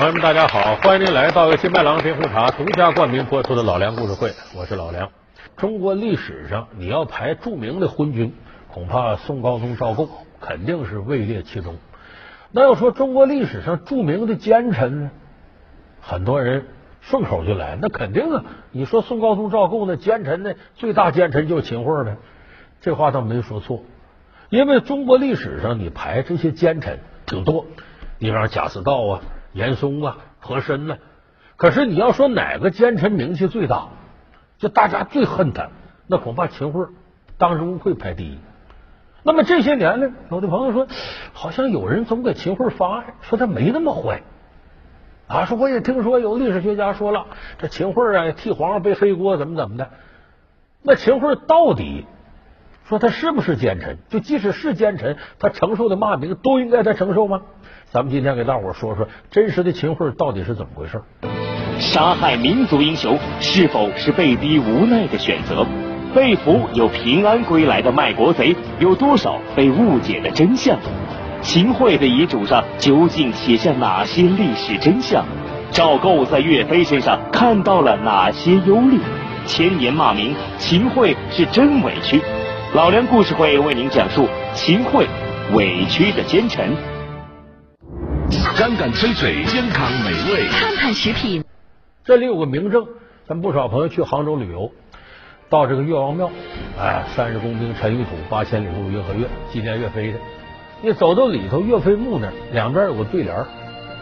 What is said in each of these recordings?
朋友们，大家好，欢迎您来到由金麦郎冰红茶独家冠名播出的《老梁故事会》，我是老梁。中国历史上，你要排著名的昏君，恐怕宋高宗赵构肯定是位列其中。那要说中国历史上著名的奸臣呢，很多人顺口就来，那肯定啊！你说宋高宗赵构那奸臣呢，最大奸臣就是秦桧呗，这话倒没说错。因为中国历史上，你排这些奸臣挺多，你比方贾似道啊、严嵩啊、和珅呢。可是你要说哪个奸臣名气最大，就大家最恨他，那恐怕秦桧当之无愧排第一。那么这些年呢，有的朋友说，好像有人总给秦桧发案，说他没那么坏啊。说我也听说有历史学家说了，这秦桧啊替皇上背黑锅，怎么怎么的。那秦桧到底？说他是不是奸臣？就即使是奸臣，他承受的骂名都应该他承受吗？咱们今天给大伙说说真实的秦桧到底是怎么回事？杀害民族英雄是否是被逼无奈的选择？被俘又平安归来的卖国贼有多少被误解的真相？秦桧的遗嘱上究竟写下哪些历史真相？赵构在岳飞身上看到了哪些忧虑？千年骂名，秦桧是真委屈。老梁故事会为您讲述秦桧委屈的奸臣。甘甘脆脆，健康美味，看看食品。这里有个明证，咱不少朋友去杭州旅游，到这个岳王庙，哎，三十公兵陈玉土，八千里路云和月，纪念岳飞的。你走到里头，岳飞墓那儿两边有个对联，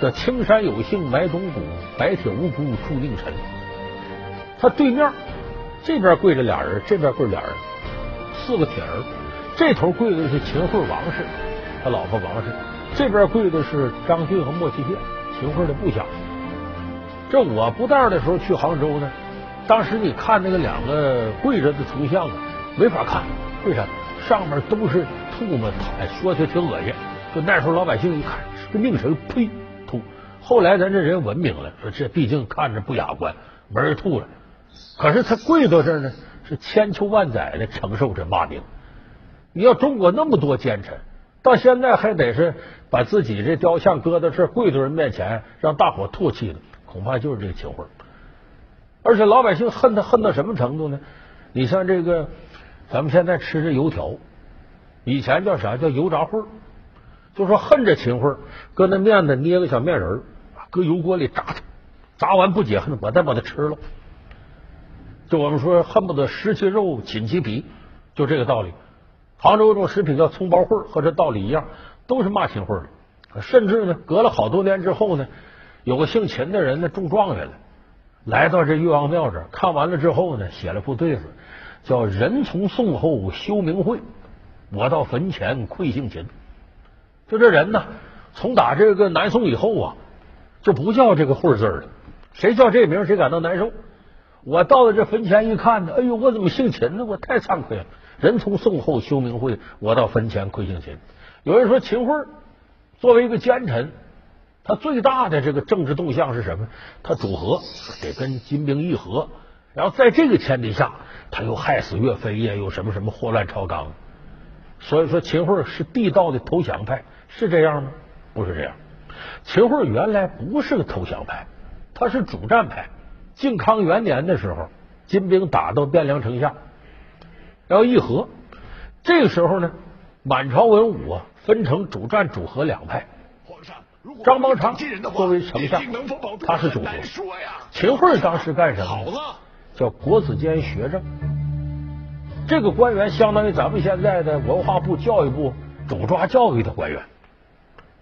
叫“青山有幸埋忠骨，白铁无辜铸佞臣”。他对面这边跪着俩人，这边跪俩人。四个铁人，这头跪的是秦桧王氏，他老婆王氏；这边跪的是张俊和莫奇谢，秦桧的部下。这我不带的时候去杭州呢，当时你看那个两个跪着的铜像啊，没法看，为啥？上面都是吐沫，哎，说起来挺恶心。就那时候老百姓一看，这佞臣，呸，吐。后来咱这人文明了，说这毕竟看着不雅观，没人吐了。可是他跪到这儿呢。是千秋万载的承受着骂名。你要中国那么多奸臣，到现在还得是把自己这雕像搁到这贵族人面前，让大伙唾弃的，恐怕就是这个秦桧。而且老百姓恨他恨到什么程度呢？你像这个，咱们现在吃这油条，以前叫啥叫油炸烩就说恨这秦桧，搁那面子捏个小面人搁油锅里炸他，炸完不解恨，我再把它吃了。就我们说，恨不得食其肉，寝其皮，就这个道理。杭州有种食品叫葱包烩和这道理一样，都是骂秦桧的。甚至呢，隔了好多年之后呢，有个姓秦的人呢中状元了，来到这岳王庙这，看完了之后呢，写了副对子，叫“人从宋后修明慧，我到坟前愧姓秦”。就这人呢，从打这个南宋以后啊，就不叫这个慧字了。谁叫这名，谁感到难受。我到了这坟前一看呢，哎呦，我怎么姓秦呢？我太惭愧了。人从宋后修明慧，我到坟前愧姓秦。有人说秦桧作为一个奸臣，他最大的这个政治动向是什么？他主和，得跟金兵议和。然后在这个前提下，他又害死岳飞呀，又什么什么祸乱朝纲。所以说，秦桧是地道的投降派，是这样吗？不是这样。秦桧原来不是个投降派，他是主战派。靖康元年的时候，金兵打到汴梁城下，要议和。这个时候呢，满朝文武啊分成主战、主和两派。张邦昌作为丞相，他是主和。秦桧当时干什么？叫国子监学政。这个官员相当于咱们现在的文化部、教育部主抓教育的官员。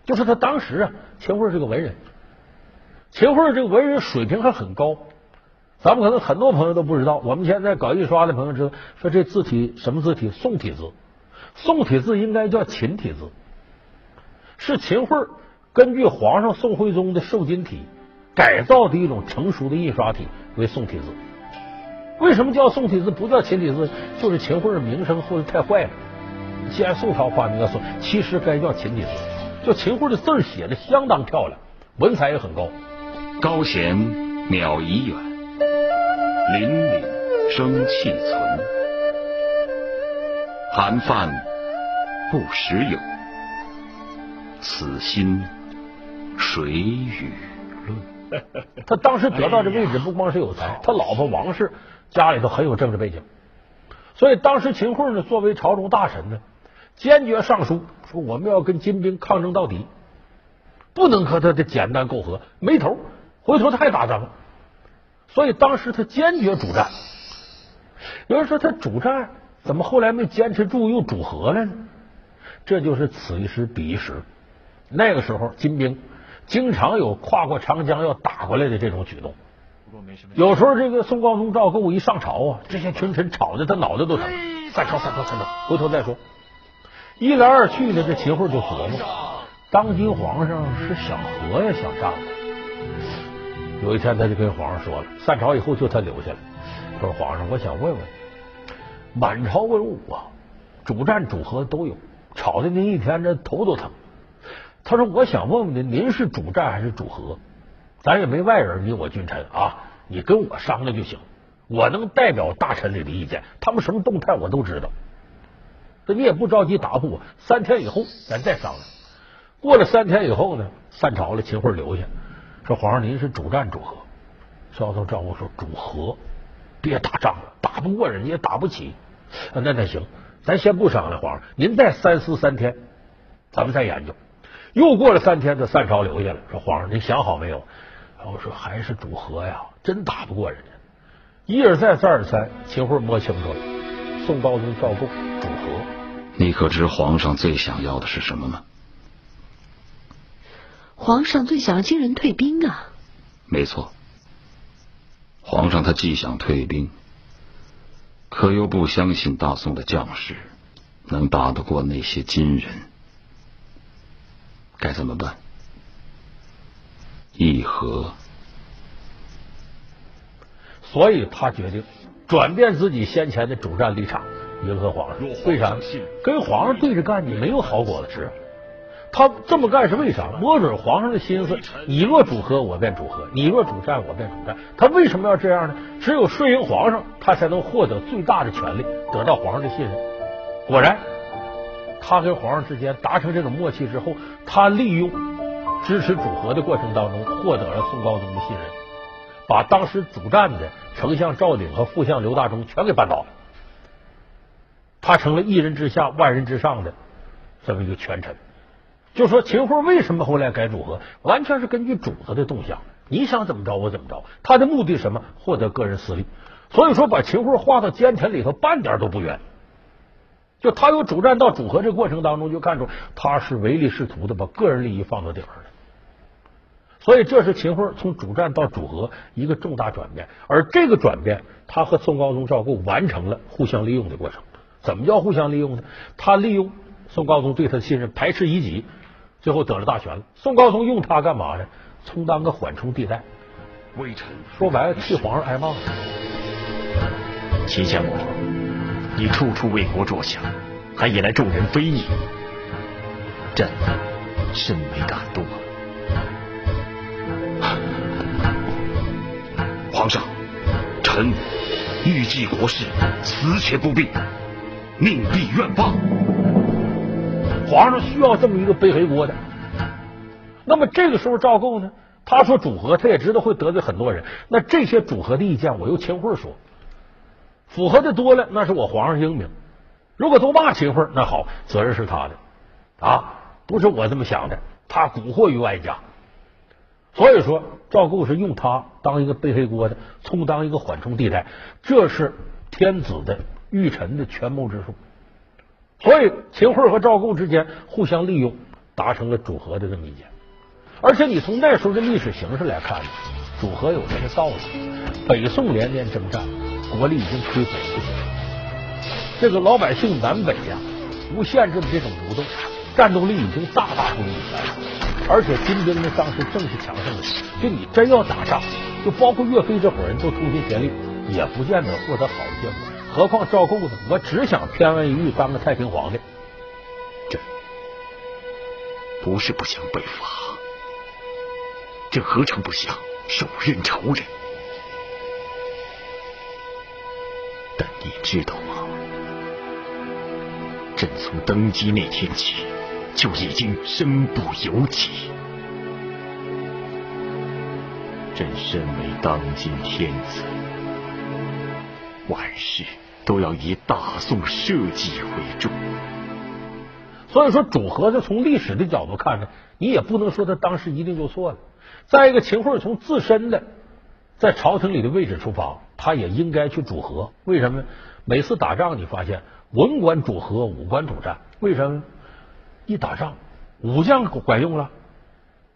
就是他当时啊，秦桧是个文人。秦桧这个文人水平还很高。咱们可能很多朋友都不知道，我们现在搞印刷的朋友知道，说这字体什么字体？宋体字，宋体字应该叫秦体字，是秦桧根据皇上宋徽宗的瘦金体改造的一种成熟的印刷体为宋体字。为什么叫宋体字不叫秦体字？就是秦桧的名声后来太坏了。既然宋朝发明了宋，其实该叫秦体字。就秦桧的字写的相当漂亮，文采也很高。高贤渺夷远。凛凛生气存，寒饭不时有，此心谁与论。他当时得到这位置，不光是有才，他老婆王氏家里头很有政治背景，所以当时秦桧呢，作为朝中大臣呢，坚决上书说我们要跟金兵抗争到底，不能和他的简单媾和，没头，回头他还打咱们。所以当时他坚决主战。有人说他主战，怎么后来没坚持住，又主和了呢？这就是此一时彼一时。那个时候，金兵经常有跨过长江要打过来的这种举动。有时候，这个宋高宗赵构一上朝啊，这些群臣吵得他脑袋都疼。散朝，散朝，散朝，回头再说。一来二去呢，这秦桧就琢磨：当今皇上是想和呀，想战有一天，他就跟皇上说了：散朝以后，就他留下来，说皇上，我想问问，满朝文武啊，主战主和都有，吵的您一天这头都疼。他说：“我想问问您，您是主战还是主和？咱也没外人，你我君臣啊，你跟我商量就行。我能代表大臣里的意见，他们什么动态我都知道。这你也不着急答复我，三天以后咱再商量。过了三天以后呢，散朝了，秦桧留下说：‘皇上，您是主战主和？’萧宗赵武说：‘主和，别打仗了，打不过人家也打不起。那那行，咱先不商量，皇上，您再三思三天，咱们再研究。’又过了三天，这散朝留下了，说：“皇上，您想好没有？”然后说：“还是主和呀，真打不过人家。”一而再，再而三，秦桧摸清楚了，宋高宗赵构主和。你可知皇上最想要的是什么吗？皇上最想要金人退兵啊！没错，皇上他既想退兵，可又不相信大宋的将士能打得过那些金人。该怎么办？议和。所以他决定转变自己先前的主战立场，迎合皇上。为啥？跟皇上对着干，你没有好果子吃。他这么干是为啥？摸准皇上的心思，你若主和，我便主和；你若主战，我便主战。他为什么要这样呢？只有顺应皇上，他才能获得最大的权利，得到皇上的信任。果然。他跟皇上之间达成这种默契之后，他利用支持主和的过程当中，获得了宋高宗的信任，把当时主战的丞相赵鼎和副相刘大中全给扳倒了。他成了一人之下、万人之上的这么一个权臣。就说秦桧为什么后来改主和，完全是根据主子的动向，你想怎么着我怎么着。他的目的什么？获得个人私利。所以说，把秦桧划到奸臣里头，半点都不冤。就他由主战到主和这过程当中，就看出他是唯利是图的，把个人利益放到顶上了。所以这是秦桧从主战到主和一个重大转变。而这个转变，他和宋高宗赵构完成了互相利用的过程。怎么叫互相利用呢？他利用宋高宗对他的信任，排斥异己，最后得了大权了。宋高宗用他干嘛呢？充当个缓冲地带。微臣说白了，替皇上挨骂。秦相国。你处处为国着想，还引来众人非议，朕甚为感动啊！皇上，臣欲济国事，死且不避，命必愿报。皇上需要这么一个背黑锅的。那么这个时候，赵构呢？他说主和，他也知道会得罪很多人。那这些主和的意见，我由秦桧说。符合的多了，那是我皇上英明；如果都骂秦桧，那好，责任是他的啊，不是我这么想的。他蛊惑于外家，所以说赵构是用他当一个背黑锅的，充当一个缓冲地带，这是天子的御臣的权谋之术。所以秦桧和赵构之间互相利用，达成了主和的这么一件。而且你从那时候的历史形势来看，主和有它的道理。北宋连年征战。国力已经亏损不行，这个老百姓南北呀，无限制的这种流动，战斗力已经大大不如以前了。而且金兵呢，当时正是强盛的时候，就你真要打仗，就包括岳飞这伙人都同心协力，也不见得获得好的结果。何况赵构呢？我只想偏安一隅，当个太平皇帝。这不是不想北伐，朕何尝不想手刃仇人？但你知道吗？朕从登基那天起就已经身不由己。朕身为当今天子，万事都要以大宋社稷为重。所以说，主和子从历史的角度看呢，你也不能说他当时一定就错了。再一个，秦桧从自身的在朝廷里的位置出发，他也应该去主和。为什么？每次打仗，你发现文官主和，武官主战。为什么？一打仗，武将管用了。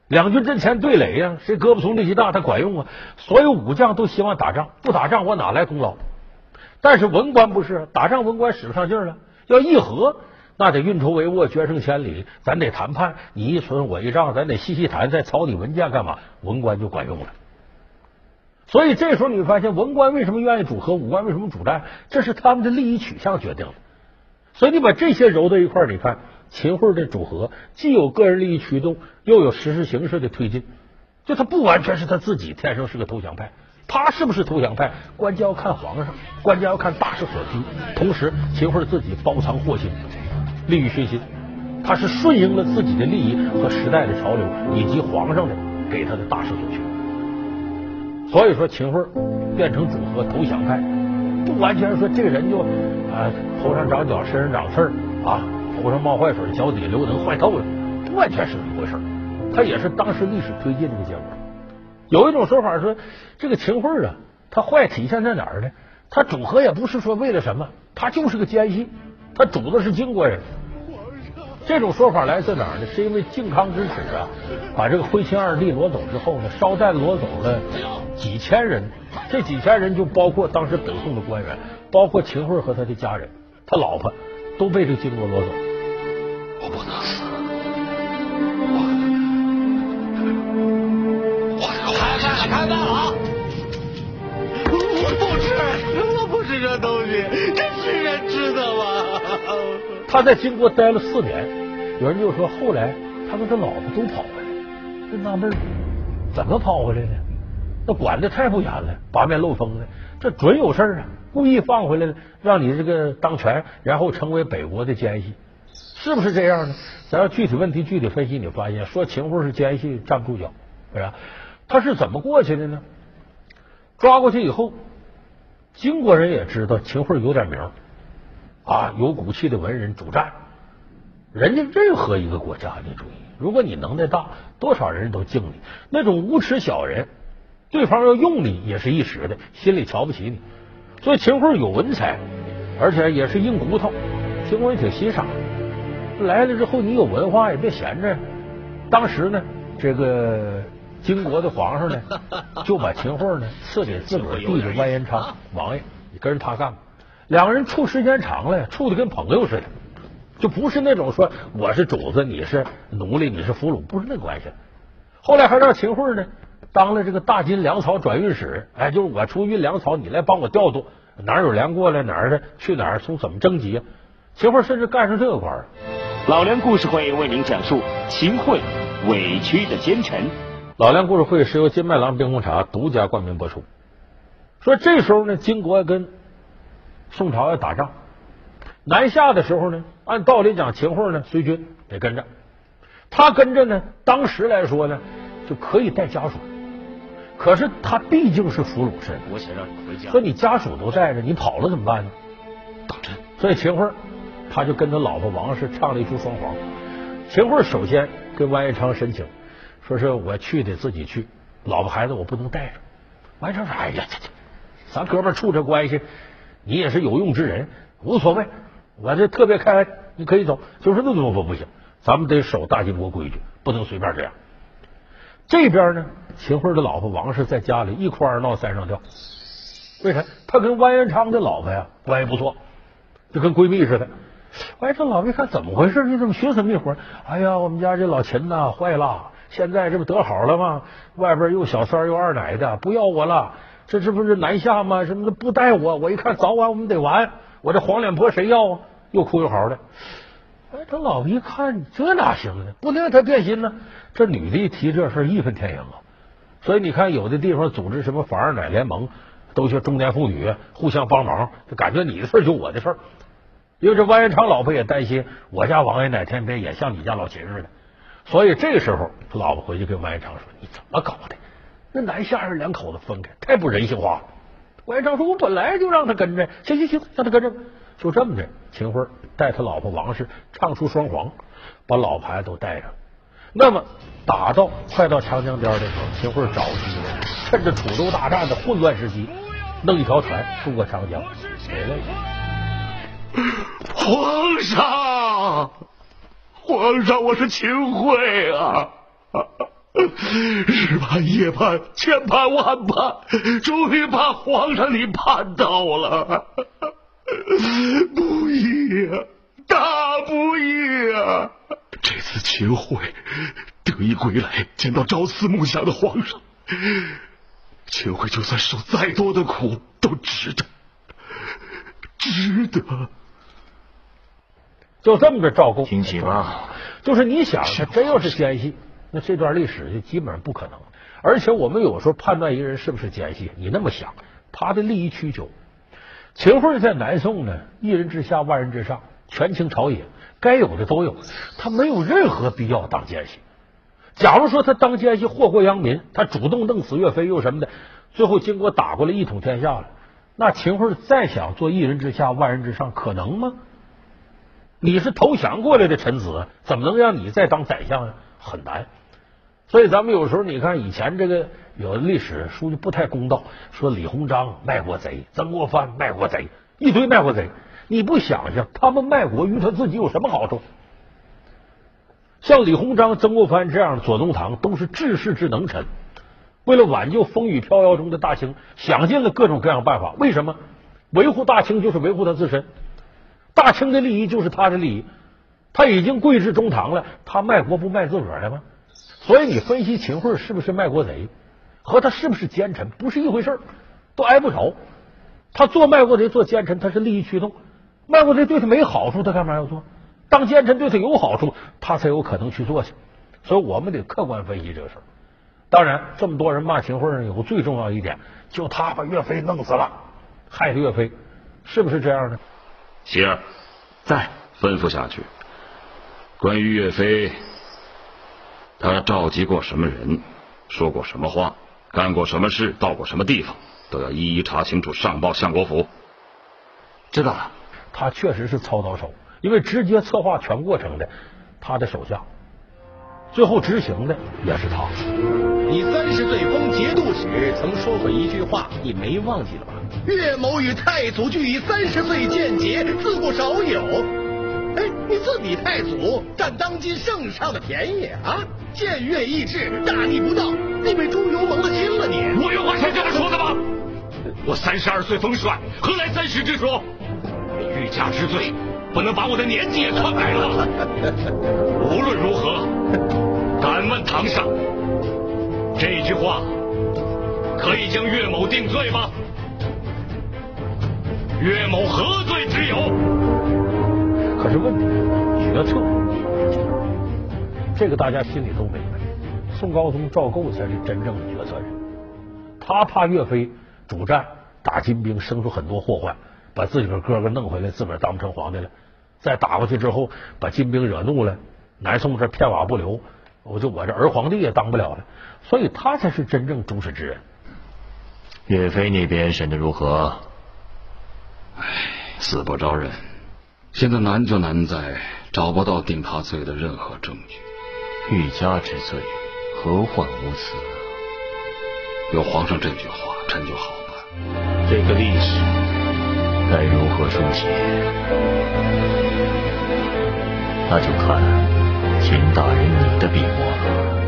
两军阵前对垒呀，谁胳膊粗力气大，他管用啊。所有武将都希望打仗，不打仗我哪来功劳？但是文官不是，打仗文官使不上劲儿了，要议和，那得运筹帷幄，决胜千里，咱得谈判，你一存我一仗，咱得细细谈，再草拟文件干嘛？文官就管用了。所以这时候你会发现，文官为什么愿意主和，武官为什么主战？这是他们的利益取向决定的。所以你把这些揉到一块儿，你看。秦桧的组合既有个人利益驱动，又有实事形势的推进，就他不完全是他自己天生是个投降派，他是不是投降派，关键要看皇上，关键要看大势所趋。同时，秦桧自己包藏祸心，利欲熏心，他是顺应了自己的利益和时代的潮流，以及皇上的给他的大势所趋。所以说，秦桧变成组合投降派，不完全说这个人就啊头上长角，身上长刺儿啊。头上冒坏水，脚底流能坏透了，不完全是这么回事他也是当时历史推进这个结果。有一种说法说，这个秦桧啊，他坏体现在哪儿呢？他主和也不是说为了什么，他就是个奸细，他主的是金国人。这种说法来自哪儿呢？是因为靖康之耻啊，把这个徽钦二帝挪走之后呢，捎带挪走了几千人，这几千人就包括当时北宋的官员，包括秦桧和他的家人，他老婆都被这个晋国挪走。我不能死！开饭了，开饭了！我不吃，我不吃这东西，这是人吃的吗？他在金国待了四年，有人就说后来他跟他老婆都跑回来，就纳闷怎么跑回来呢？那管的太不严了，八面漏风的，这准有事啊！故意放回来了，让你这个当权，然后成为北国的奸细。是不是这样呢？咱要具体问题具体分析，你发现说秦桧是奸细站不住脚，是吧？他是怎么过去的呢？抓过去以后，金国人也知道秦桧有点名啊，有骨气的文人主战。人家任何一个国家，你注意，如果你能耐大，多少人都敬你。那种无耻小人，对方要用你也是一时的，心里瞧不起你。所以秦桧有文采，而且也是硬骨头，秦国人挺欣赏。来了之后，你有文化也别闲着。当时呢，这个金国的皇上呢，就把秦桧呢赐给自个儿弟弟完颜昌王爷，你跟着他干吧。两个人处时间长了，处的跟朋友似的，就不是那种说我是主子，你是奴隶，你是俘虏，不是那关系。后来还让秦桧呢当了这个大金粮草转运使，哎，就是我出运粮草，你来帮我调度，哪儿有粮过来哪儿的去哪儿，从怎么征集。秦桧甚至干上这个官儿。老梁故事会为您讲述秦桧委屈的奸臣。老梁故事会是由金麦郎冰红茶独家冠名播出。说这时候呢，金国跟宋朝要打仗，南下的时候呢，按道理讲，秦桧呢随军得跟着。他跟着呢，当时来说呢，就可以带家属。可是他毕竟是俘虏身，我想让你回家。说你家属都在着，你跑了怎么办呢？打针。所以秦桧。他就跟他老婆王氏唱了一出双簧。秦桧首先跟完颜昌申请，说是我去得自己去，老婆孩子我不能带着。完颜昌说：“哎呀，这这，咱哥们处这关系，你也是有用之人，无所谓。我这特别开恩，你可以走。就说那不不不行，咱们得守大金国规矩，不能随便这样。这边呢，秦桧的老婆王氏在家里一哭二闹三上吊。为啥？他跟完颜昌的老婆呀关系不错，就跟闺蜜似的。”哎，这老魏看怎么回事？你怎么寻死觅活？哎呀，我们家这老秦呐坏了，现在这不得好了吗？外边又小三又二奶的，不要我了。这这不是南下吗？什么的不带我？我一看早晚我们得完。我这黄脸婆谁要啊？又哭又嚎的。哎，这老婆一看这哪行呢？不能让他变心呢。这女的一提这事义愤填膺啊。所以你看，有的地方组织什么反二奶联盟，都叫中年妇女互相帮忙，就感觉你的事就我的事儿。因为这万延昌老婆也担心我家王爷哪天别也像你家老秦似的，所以这个时候他老婆回去跟完颜昌说：“你怎么搞的？那南下人两口子分开，太不人性化了。关元昌说：“我本来就让他跟着，行行行，让他跟着。”就这么着，秦桧带他老婆王氏唱出双簧，把老牌都带上。那么打到快到长江边的时候，秦桧着急了，趁着楚州大战的混乱时期，弄一条船渡过长江回来了。皇上，皇上，我是秦桧啊！日盼夜盼，千盼万盼，终于把皇上你盼到了，不易啊，大不易啊！这次秦桧得以归来，见到朝思暮想的皇上，秦桧就算受再多的苦都值得，值得。就这么着赵构，听起吧，就是你想，他真要是奸细，那这段历史就基本上不可能。而且我们有时候判断一个人是不是奸细，你那么想，他的利益需求。秦桧在南宋呢，一人之下，万人之上，权倾朝野，该有的都有，他没有任何必要当奸细。假如说他当奸细祸国殃民，他主动弄死岳飞又什么的，最后经过打过来一统天下了，那秦桧再想做一人之下，万人之上，可能吗？你是投降过来的臣子，怎么能让你再当宰相呢？很难。所以咱们有时候你看以前这个有的历史书就不太公道，说李鸿章卖国贼，曾国藩卖国贼，一堆卖国贼。你不想想，他们卖国于他自己有什么好处？像李鸿章、曾国藩这样的左宗棠都是治世之能臣，为了挽救风雨飘摇中的大清，想尽了各种各样办法。为什么？维护大清就是维护他自身。大清的利益就是他的利益，他已经贵至中堂了，他卖国不卖自个儿的吗？所以你分析秦桧是不是卖国贼，和他是不是奸臣不是一回事都挨不着。他做卖国贼、做奸臣，他是利益驱动。卖国贼对他没好处，他干嘛要做？当奸臣对他有好处，他才有可能去做去。所以我们得客观分析这个事儿。当然，这么多人骂秦桧，有个最重要一点，就他把岳飞弄死了，害了岳飞，是不是这样的？喜儿，在吩咐下去。关于岳飞，他召集过什么人，说过什么话，干过什么事，到过什么地方，都要一一查清楚，上报相国府。知道了。他确实是操刀手，因为直接策划全过程的，他的手下，最后执行的也是他。你三十岁封节度使曾说过一句话，你没忘记了吧？岳某与太祖俱以三十岁见节，自不少有。哎，你自比太祖，占当今圣上的便宜啊！僭越意志，大逆不道，你被猪油蒙了亲了你！我有话是这么说的吗？我三十二岁封帅，何来三十之说？欲加之罪，不能把我的年纪也篡改了。无论如何，敢问堂上，这句话可以将岳某定罪吗？岳某何罪之有？可是问题，决策，这个大家心里都明白。宋高宗赵构才是真正的决策人，他怕岳飞主战打金兵生出很多祸患，把自己个哥哥弄回来，自个儿当不成皇帝了。再打过去之后，把金兵惹怒了，南宋这片瓦不留，我就我这儿皇帝也当不了了。所以他才是真正主使之人。岳飞那边审的如何？唉，死不招认。现在难就难在找不到定他罪的任何证据。欲加之罪，何患无辞？有皇上这句话，臣就好办。这个历史该如何书写？那就看秦大人你的笔墨了。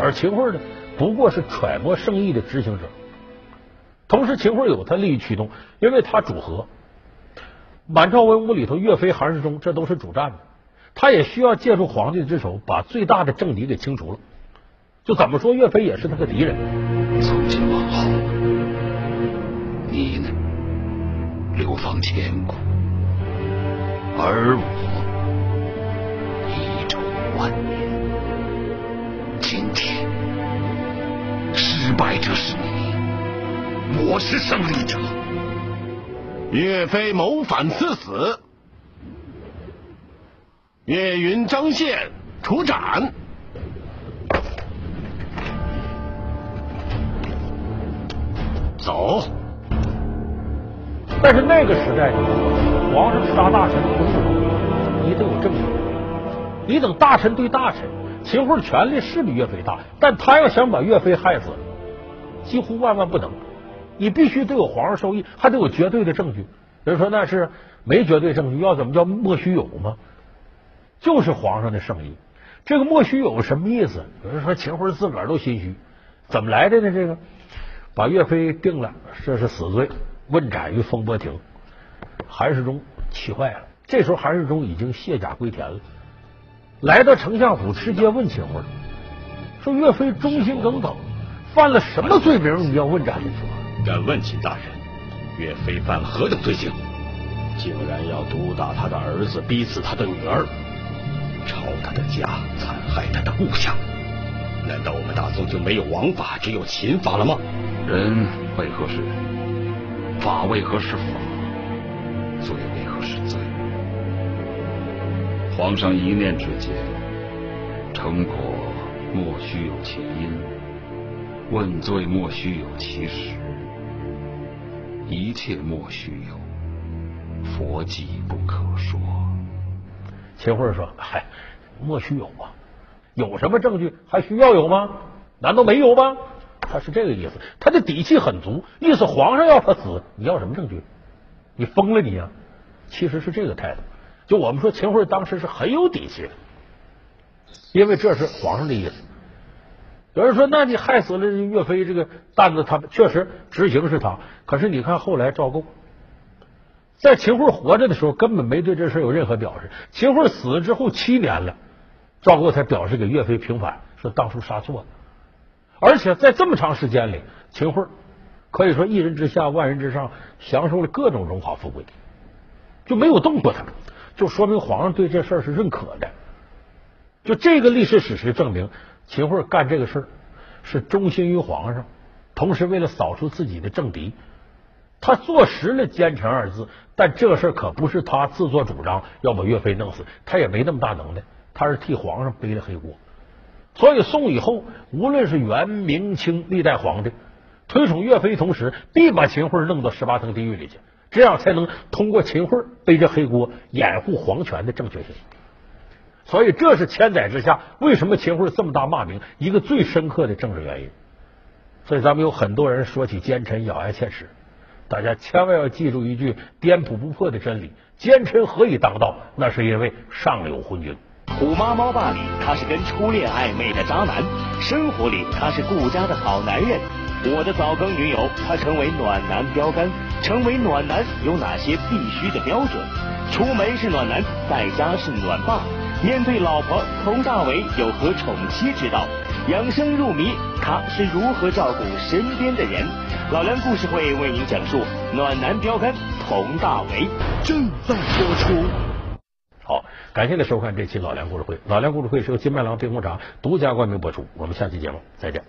而秦桧呢，不过是揣摩圣意的执行者。同时，秦桧有他利益驱动，因为他主和。满朝文武里头，岳飞、韩世忠这都是主战的，他也需要借助皇帝之手，把最大的政敌给清除了。就怎么说，岳飞也是他的敌人。从今往后，你呢，流芳千古，而我遗臭万年。今天，失败者是你，我是胜利者。岳飞谋反赐死，岳云、张宪处斩。走。但是那个时代，皇上杀大臣不是容易，你得有证据。你等大臣对大臣，秦桧权力是比岳飞大，但他要想把岳飞害死，几乎万万不能。你必须得有皇上授意，还得有绝对的证据。有人说那是没绝对证据，要怎么叫莫须有吗？就是皇上的圣意。这个莫须有什么意思？有人说秦桧自个儿都心虚，怎么来的呢？这个把岳飞定了，这是死罪。问斩于风波亭，韩世忠气坏了。这时候韩世忠已经卸甲归田了，来到丞相府，直接问秦桧说：“岳飞忠心耿耿，犯了什么罪名？你要问斩？”敢问秦大人，岳飞犯了何等罪行？竟然要毒打他的儿子，逼死他的女儿，抄他的家，残害他的故乡？难道我们大宋就没有王法，只有秦法了吗？人为何是人？法为何是法？罪为何是罪？皇上一念之间，成果莫须有其因，问罪莫须有其实，一切莫须有，佛迹不可说。秦桧说：“嗨，莫须有啊，有什么证据还需要有吗？难道没有吗？”他是这个意思，他的底气很足，意思皇上要他死，你要什么证据？你疯了你呀！其实是这个态度。就我们说秦桧当时是很有底气的，因为这是皇上的意思。有人说，那你害死了岳飞，这个担子他确实执行是他，可是你看后来赵构，在秦桧活着的时候根本没对这事有任何表示，秦桧死了之后七年了，赵构才表示给岳飞平反，说当初杀错了。而且在这么长时间里，秦桧可以说一人之下万人之上，享受了各种荣华富贵，就没有动过他，就说明皇上对这事儿是认可的。就这个历史史实证明，秦桧干这个事儿是忠心于皇上，同时为了扫除自己的政敌，他坐实了奸臣二字。但这事儿可不是他自作主张要把岳飞弄死，他也没那么大能耐，他是替皇上背了黑锅。所以宋以后，无论是元、明、清历代皇帝推崇岳飞，同时必把秦桧弄到十八层地狱里去，这样才能通过秦桧背着黑锅，掩护皇权的正确性。所以这是千载之下为什么秦桧这么大骂名一个最深刻的政治原因。所以咱们有很多人说起奸臣咬牙切齿，大家千万要记住一句颠扑不破的真理：奸臣何以当道？那是因为上有昏君。虎妈猫爸里，他是跟初恋暧昧的渣男；生活里，他是顾家的好男人。我的早更女友，他成为暖男标杆。成为暖男有哪些必须的标准？出门是暖男，在家是暖爸。面对老婆佟大为有何宠妻之道？养生入迷，他是如何照顾身边的人？老梁故事会为您讲述暖男标杆佟大为，正在播出。好，感谢您收看这期老梁故事会。老梁故事会是由金麦郎冰红茶独家冠名播出。我们下期节目再见。